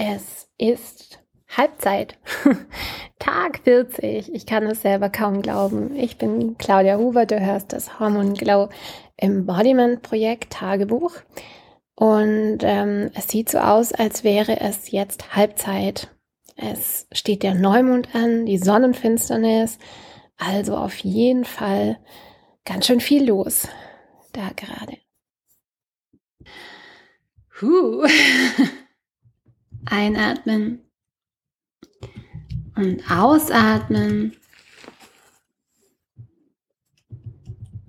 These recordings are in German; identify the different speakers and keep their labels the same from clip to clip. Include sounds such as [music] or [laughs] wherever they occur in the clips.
Speaker 1: Es ist Halbzeit. [laughs] Tag 40. Ich kann es selber kaum glauben. Ich bin Claudia Huber. Du hörst das Hormon Glow Embodiment Projekt Tagebuch. Und ähm, es sieht so aus, als wäre es jetzt Halbzeit. Es steht der Neumond an, die Sonnenfinsternis. Also auf jeden Fall ganz schön viel los da gerade. Huh. [laughs] Einatmen und ausatmen.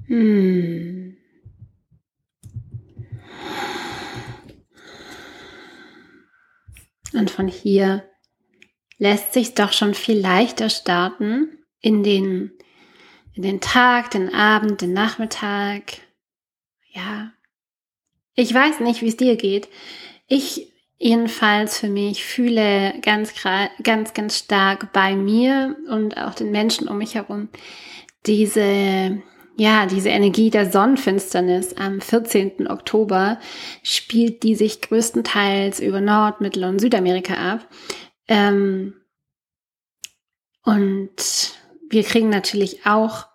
Speaker 1: Hm. Und von hier lässt sich doch schon viel leichter starten in den, in den Tag, den Abend, den Nachmittag. Ja. Ich weiß nicht, wie es dir geht. Ich jedenfalls für mich fühle ganz, ganz, ganz stark bei mir und auch den Menschen um mich herum diese, ja, diese Energie der Sonnenfinsternis am 14. Oktober spielt die sich größtenteils über Nord-, Mittel- und Südamerika ab. Ähm, und wir kriegen natürlich auch,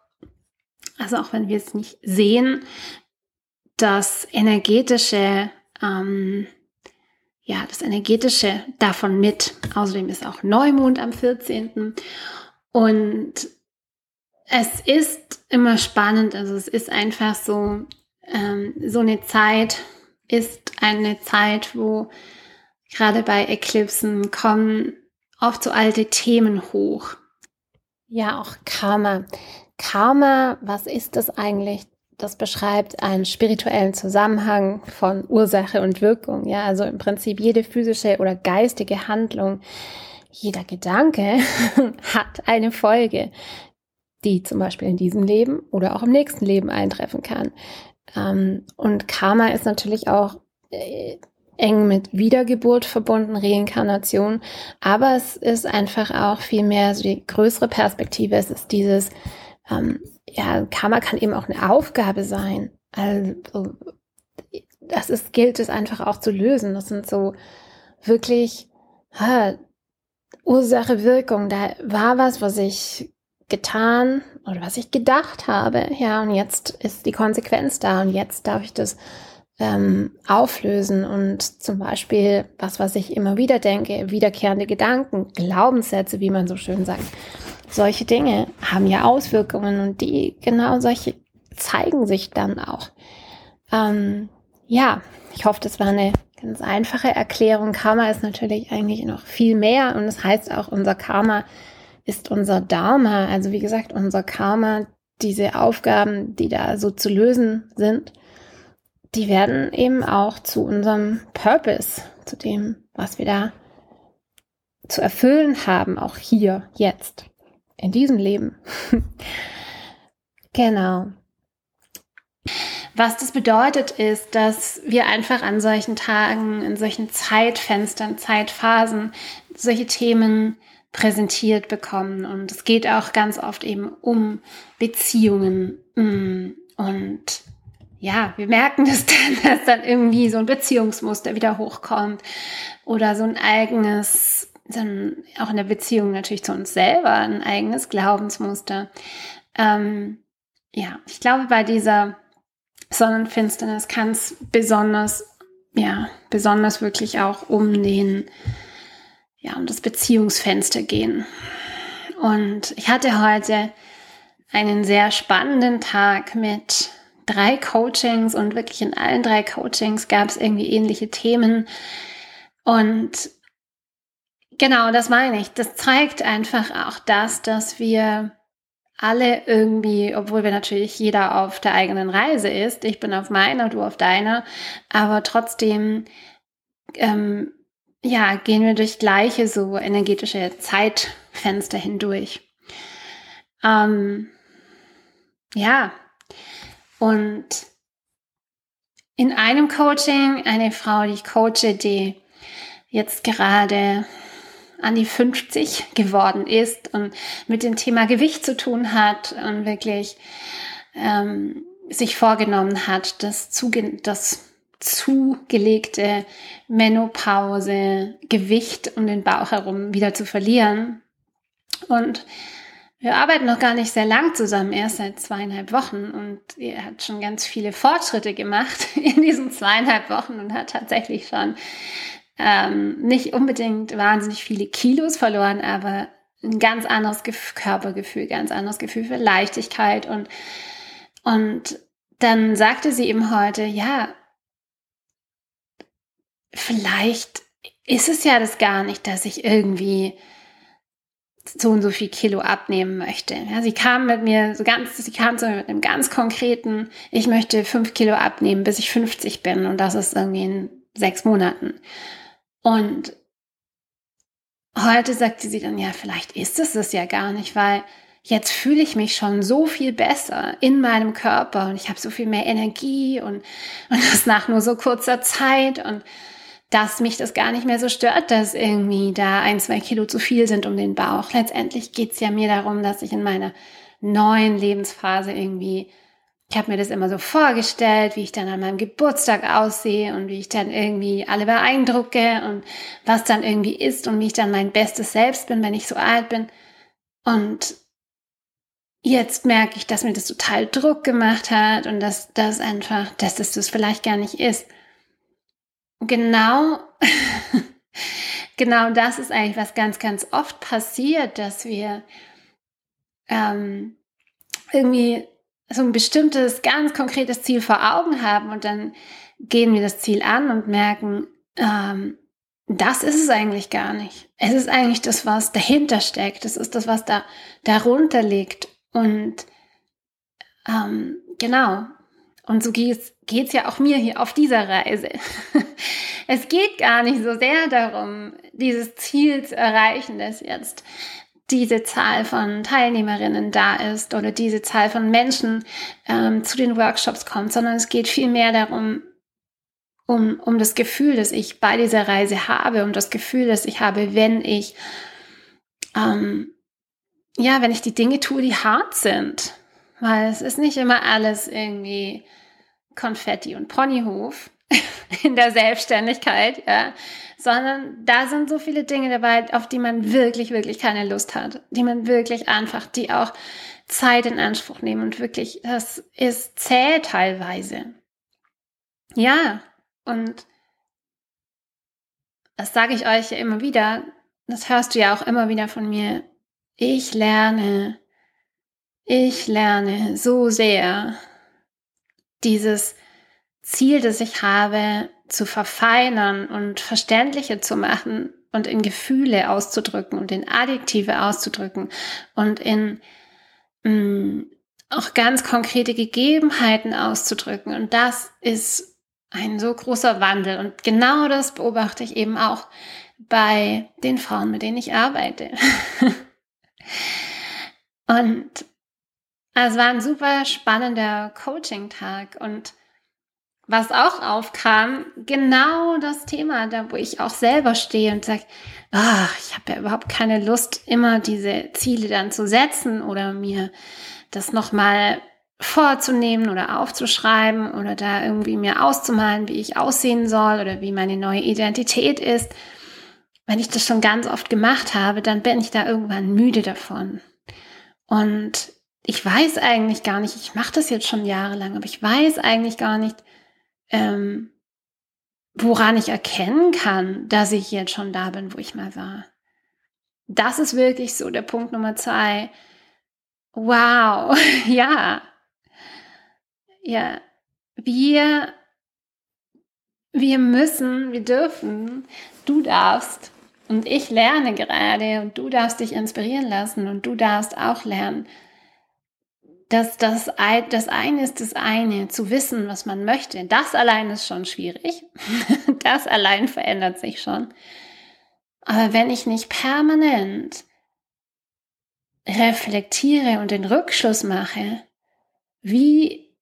Speaker 1: also auch wenn wir es nicht sehen, das energetische, ähm, ja, das energetische davon mit. Außerdem ist auch Neumond am 14. Und es ist immer spannend, also es ist einfach so, ähm, so eine Zeit ist eine Zeit, wo gerade bei Eklipsen kommen oft so alte Themen hoch. Ja, auch Karma. Karma, was ist das eigentlich? Das beschreibt einen spirituellen Zusammenhang von Ursache und Wirkung. Ja, also im Prinzip jede physische oder geistige Handlung, jeder Gedanke [laughs] hat eine Folge, die zum Beispiel in diesem Leben oder auch im nächsten Leben eintreffen kann. Ähm, und Karma ist natürlich auch äh, eng mit Wiedergeburt verbunden, Reinkarnation. Aber es ist einfach auch viel mehr so die größere Perspektive. Es ist dieses, ähm, ja, Karma kann eben auch eine Aufgabe sein. Also, das ist, gilt es einfach auch zu lösen. Das sind so wirklich, ha, Ursache, Wirkung. Da war was, was ich getan oder was ich gedacht habe. Ja, und jetzt ist die Konsequenz da und jetzt darf ich das ähm, auflösen und zum Beispiel was, was ich immer wieder denke, wiederkehrende Gedanken, Glaubenssätze, wie man so schön sagt. Solche Dinge haben ja Auswirkungen und die genau solche zeigen sich dann auch. Ähm, ja, ich hoffe, das war eine ganz einfache Erklärung. Karma ist natürlich eigentlich noch viel mehr und das heißt auch, unser Karma ist unser Dharma. Also wie gesagt, unser Karma, diese Aufgaben, die da so zu lösen sind die werden eben auch zu unserem Purpose, zu dem, was wir da zu erfüllen haben, auch hier, jetzt, in diesem Leben. [laughs] genau. Was das bedeutet, ist, dass wir einfach an solchen Tagen, in solchen Zeitfenstern, Zeitphasen, solche Themen präsentiert bekommen. Und es geht auch ganz oft eben um Beziehungen mm, und ja, wir merken das dann, [laughs] dass dann irgendwie so ein Beziehungsmuster wieder hochkommt oder so ein eigenes, dann auch in der Beziehung natürlich zu uns selber, ein eigenes Glaubensmuster. Ähm, ja, ich glaube, bei dieser Sonnenfinsternis kann es besonders, ja, besonders wirklich auch um den, ja, um das Beziehungsfenster gehen. Und ich hatte heute einen sehr spannenden Tag mit drei Coachings und wirklich in allen drei Coachings gab es irgendwie ähnliche Themen. Und genau, das meine ich. Das zeigt einfach auch das, dass wir alle irgendwie, obwohl wir natürlich jeder auf der eigenen Reise ist, ich bin auf meiner, du auf deiner, aber trotzdem, ähm, ja, gehen wir durch gleiche so energetische Zeitfenster hindurch. Ähm, ja, und in einem Coaching, eine Frau, die ich coache, die jetzt gerade an die 50 geworden ist und mit dem Thema Gewicht zu tun hat und wirklich ähm, sich vorgenommen hat, das, Zuge das zugelegte Menopause, Gewicht um den Bauch herum wieder zu verlieren. Und wir arbeiten noch gar nicht sehr lang zusammen, erst seit zweieinhalb Wochen. Und er hat schon ganz viele Fortschritte gemacht [laughs] in diesen zweieinhalb Wochen und hat tatsächlich schon ähm, nicht unbedingt wahnsinnig viele Kilos verloren, aber ein ganz anderes Körpergefühl, ganz anderes Gefühl für Leichtigkeit und und dann sagte sie ihm heute, ja, vielleicht ist es ja das gar nicht, dass ich irgendwie so und so viel Kilo abnehmen möchte. Ja, sie kam mit mir so ganz, sie kam mir mit einem ganz konkreten, ich möchte fünf Kilo abnehmen, bis ich 50 bin und das ist irgendwie in sechs Monaten. Und heute sagte sie dann, ja, vielleicht ist es es ja gar nicht, weil jetzt fühle ich mich schon so viel besser in meinem Körper und ich habe so viel mehr Energie und, und das nach nur so kurzer Zeit und dass mich das gar nicht mehr so stört, dass irgendwie da ein, zwei Kilo zu viel sind um den Bauch. Letztendlich geht's ja mir darum, dass ich in meiner neuen Lebensphase irgendwie, ich habe mir das immer so vorgestellt, wie ich dann an meinem Geburtstag aussehe und wie ich dann irgendwie alle beeindrucke und was dann irgendwie ist und wie ich dann mein bestes Selbst bin, wenn ich so alt bin. Und jetzt merke ich, dass mir das total Druck gemacht hat und dass das einfach, dass das das vielleicht gar nicht ist. Genau, [laughs] genau das ist eigentlich was ganz, ganz oft passiert, dass wir ähm, irgendwie so ein bestimmtes, ganz konkretes Ziel vor Augen haben und dann gehen wir das Ziel an und merken, ähm, das ist es eigentlich gar nicht. Es ist eigentlich das, was dahinter steckt. Es ist das, was da darunter liegt. Und ähm, genau. Und so geht's geht's ja auch mir hier auf dieser Reise. [laughs] es geht gar nicht so sehr darum, dieses Ziel zu erreichen, dass jetzt diese Zahl von Teilnehmerinnen da ist oder diese Zahl von Menschen ähm, zu den Workshops kommt, sondern es geht vielmehr darum, um, um das Gefühl, das ich bei dieser Reise habe, um das Gefühl, das ich habe, wenn ich ähm, ja, wenn ich die Dinge tue, die hart sind. Weil es ist nicht immer alles irgendwie Konfetti und Ponyhof [laughs] in der Selbstständigkeit, ja, sondern da sind so viele Dinge dabei, auf die man wirklich, wirklich keine Lust hat, die man wirklich einfach, die auch Zeit in Anspruch nehmen und wirklich, das ist zäh teilweise. Ja, und das sage ich euch ja immer wieder, das hörst du ja auch immer wieder von mir, ich lerne, ich lerne so sehr, dieses Ziel, das ich habe, zu verfeinern und verständlicher zu machen und in Gefühle auszudrücken und in Adjektive auszudrücken und in mh, mm, auch ganz konkrete Gegebenheiten auszudrücken. Und das ist ein so großer Wandel. Und genau das beobachte ich eben auch bei den Frauen, mit denen ich arbeite. [laughs] Und es war ein super spannender Coaching-Tag und was auch aufkam, genau das Thema, da wo ich auch selber stehe und sage, ach, ich habe ja überhaupt keine Lust, immer diese Ziele dann zu setzen oder mir das nochmal vorzunehmen oder aufzuschreiben oder da irgendwie mir auszumalen, wie ich aussehen soll oder wie meine neue Identität ist. Wenn ich das schon ganz oft gemacht habe, dann bin ich da irgendwann müde davon. Und ich weiß eigentlich gar nicht, ich mache das jetzt schon jahrelang, aber ich weiß eigentlich gar nicht, ähm, woran ich erkennen kann, dass ich jetzt schon da bin, wo ich mal war. Das ist wirklich so der Punkt Nummer zwei. Wow, [laughs] ja. Ja, wir, wir müssen, wir dürfen, du darfst und ich lerne gerade und du darfst dich inspirieren lassen und du darfst auch lernen. Dass das, das eine ist das eine, zu wissen, was man möchte. Das allein ist schon schwierig. [laughs] Das allein verändert sich schon. Aber wenn ich nicht permanent reflektiere und den Rückschluss mache, wie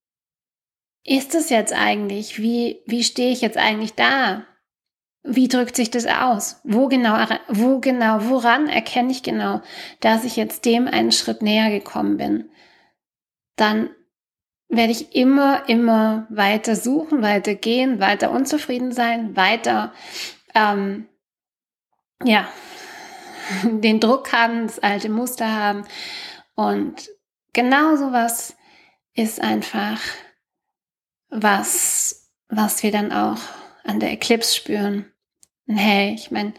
Speaker 1: ist es jetzt eigentlich? Wie, wie stehe ich jetzt eigentlich da? Wie drückt sich das aus? Wo genau, wo genau, woran erkenne ich genau, dass ich jetzt dem einen Schritt näher gekommen bin? Dann werde ich immer, immer weiter suchen, weiter gehen, weiter unzufrieden sein, weiter, ähm, ja, [laughs] den Druck haben, das alte Muster haben. Und genau sowas ist einfach was, was wir dann auch an der Eclipse spüren. Und hey, ich meine,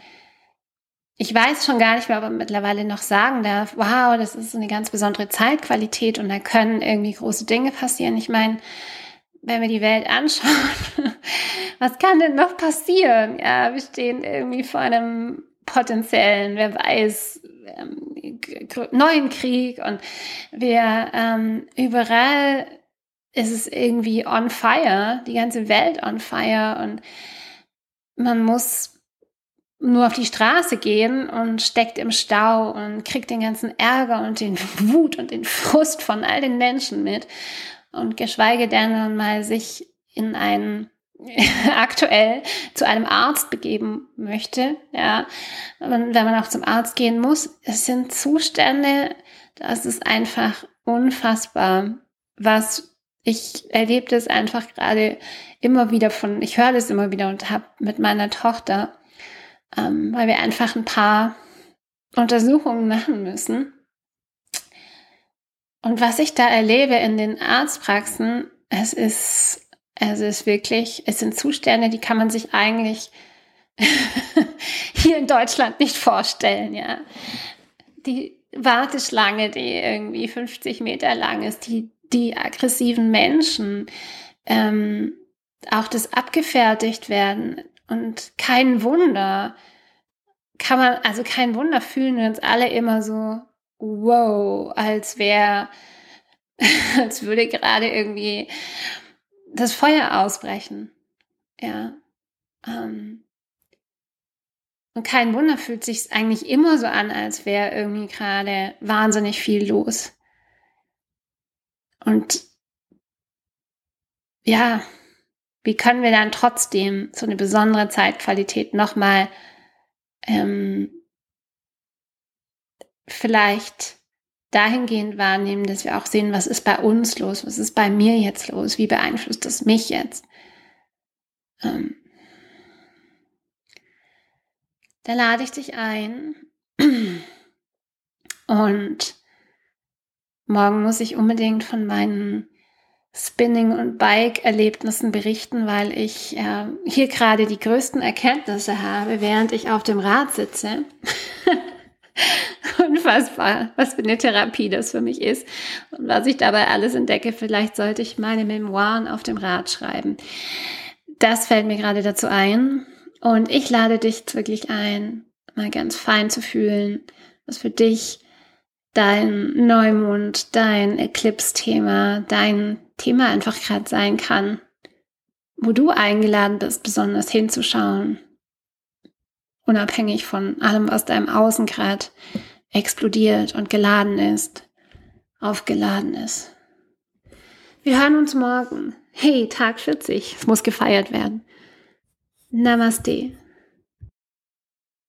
Speaker 1: ich weiß schon gar nicht mehr, ob man mittlerweile noch sagen darf, wow, das ist eine ganz besondere Zeitqualität und da können irgendwie große Dinge passieren. Ich meine, wenn wir die Welt anschauen, [laughs] was kann denn noch passieren? Ja, wir stehen irgendwie vor einem potenziellen, wer weiß, ähm, neuen Krieg und wir ähm, überall ist es irgendwie on fire, die ganze Welt on fire und man muss nur auf die Straße gehen und steckt im Stau und kriegt den ganzen Ärger und den Wut und den Frust von all den Menschen mit. Und geschweige denn mal sich in einen [laughs] aktuell zu einem Arzt begeben möchte, ja, und wenn man auch zum Arzt gehen muss, es sind Zustände, das ist einfach unfassbar, was ich erlebe das einfach gerade immer wieder von, ich höre das immer wieder und habe mit meiner Tochter, ähm, weil wir einfach ein paar Untersuchungen machen müssen. Und was ich da erlebe in den Arztpraxen, es ist es ist wirklich, es sind Zustände, die kann man sich eigentlich [laughs] hier in Deutschland nicht vorstellen, ja. Die Warteschlange, die irgendwie 50 Meter lang ist, die, die aggressiven Menschen, ähm, auch das abgefertigt werden und kein Wunder, kann man, also kein Wunder fühlen wir uns alle immer so, wow, als wäre, [laughs] als würde gerade irgendwie das Feuer ausbrechen. Ja. Ähm, und kein Wunder fühlt sich eigentlich immer so an, als wäre irgendwie gerade wahnsinnig viel los. Und ja, wie können wir dann trotzdem so eine besondere Zeitqualität nochmal ähm, vielleicht dahingehend wahrnehmen, dass wir auch sehen, was ist bei uns los, was ist bei mir jetzt los, wie beeinflusst das mich jetzt. Ähm, da lade ich dich ein und morgen muss ich unbedingt von meinen Spinning- und Bike-Erlebnissen berichten, weil ich äh, hier gerade die größten Erkenntnisse habe, während ich auf dem Rad sitze. [laughs] Unfassbar, was für eine Therapie das für mich ist und was ich dabei alles entdecke. Vielleicht sollte ich meine Memoiren auf dem Rad schreiben. Das fällt mir gerade dazu ein. Und ich lade dich wirklich ein, mal ganz fein zu fühlen, was für dich dein Neumond, dein Eclipse-Thema, dein Thema einfach gerade sein kann, wo du eingeladen bist, besonders hinzuschauen, unabhängig von allem, was da im Außen gerade explodiert und geladen ist, aufgeladen ist. Wir hören uns morgen. Hey, Tag 40, es muss gefeiert werden. Namaste.